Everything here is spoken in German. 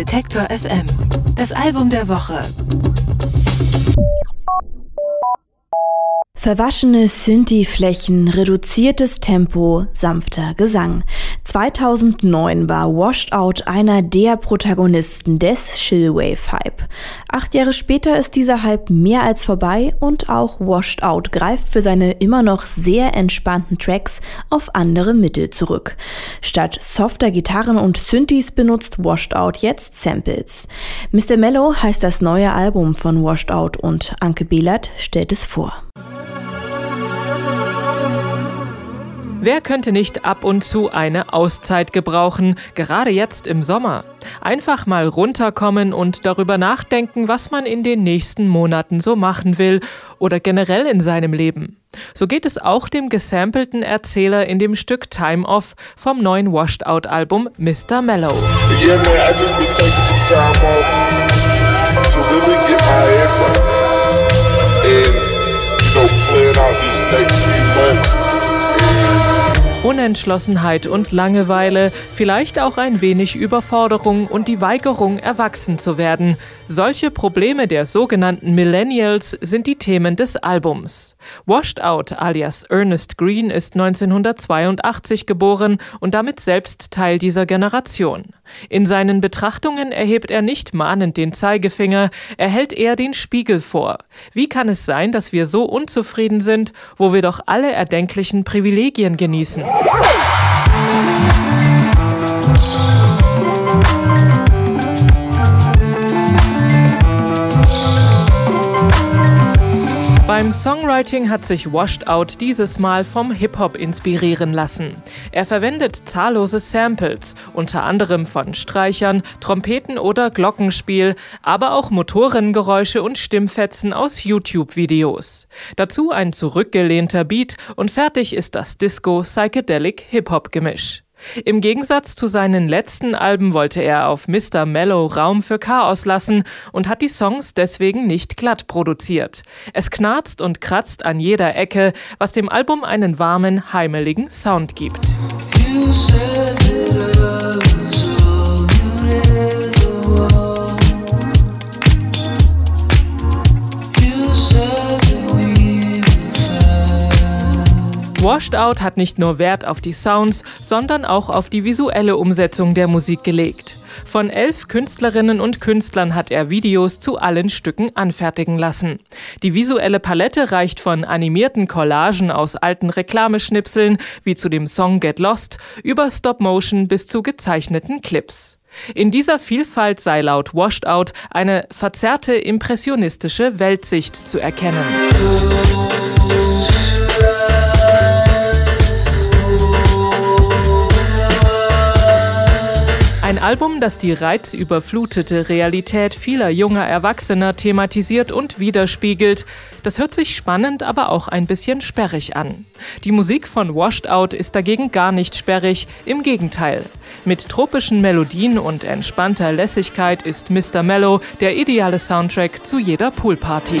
Detektor FM. Das Album der Woche. Verwaschene Synthi-Flächen, reduziertes Tempo, sanfter Gesang. 2009 war Washed Out einer der Protagonisten des Chillwave-Hype. Acht Jahre später ist dieser Hype mehr als vorbei und auch Washed Out greift für seine immer noch sehr entspannten Tracks auf andere Mittel zurück. Statt softer Gitarren und Synthes benutzt Washed Out jetzt Samples. Mr. Mellow heißt das neue Album von Washed Out und Anke Behlert stellt es vor. Wer könnte nicht ab und zu eine Auszeit gebrauchen, gerade jetzt im Sommer? Einfach mal runterkommen und darüber nachdenken, was man in den nächsten Monaten so machen will oder generell in seinem Leben. So geht es auch dem gesampelten Erzähler in dem Stück Time Off vom neuen Washed Out Album Mr. Mellow. Yeah, man, Unentschlossenheit und Langeweile, vielleicht auch ein wenig Überforderung und die Weigerung, erwachsen zu werden. Solche Probleme der sogenannten Millennials sind die Themen des Albums. Washed Out alias Ernest Green ist 1982 geboren und damit selbst Teil dieser Generation. In seinen Betrachtungen erhebt er nicht mahnend den Zeigefinger, er hält eher den Spiegel vor. Wie kann es sein, dass wir so unzufrieden sind, wo wir doch alle erdenklichen Privilegien genießen? Yeah. Beim Songwriting hat sich Washed Out dieses Mal vom Hip-Hop inspirieren lassen. Er verwendet zahllose Samples, unter anderem von Streichern, Trompeten oder Glockenspiel, aber auch Motorengeräusche und Stimmfetzen aus YouTube-Videos. Dazu ein zurückgelehnter Beat und fertig ist das Disco-Psychedelic-Hip-Hop-Gemisch. Im Gegensatz zu seinen letzten Alben wollte er auf Mr. Mellow Raum für Chaos lassen und hat die Songs deswegen nicht glatt produziert. Es knarzt und kratzt an jeder Ecke, was dem Album einen warmen, heimeligen Sound gibt. Washed Out hat nicht nur Wert auf die Sounds, sondern auch auf die visuelle Umsetzung der Musik gelegt. Von elf Künstlerinnen und Künstlern hat er Videos zu allen Stücken anfertigen lassen. Die visuelle Palette reicht von animierten Collagen aus alten Reklameschnipseln, wie zu dem Song Get Lost, über Stop-Motion bis zu gezeichneten Clips. In dieser Vielfalt sei laut Washed Out eine verzerrte impressionistische Weltsicht zu erkennen. Album, das die reizüberflutete Realität vieler junger Erwachsener thematisiert und widerspiegelt. Das hört sich spannend, aber auch ein bisschen sperrig an. Die Musik von Washed Out ist dagegen gar nicht sperrig, im Gegenteil. Mit tropischen Melodien und entspannter Lässigkeit ist Mr. Mellow der ideale Soundtrack zu jeder Poolparty.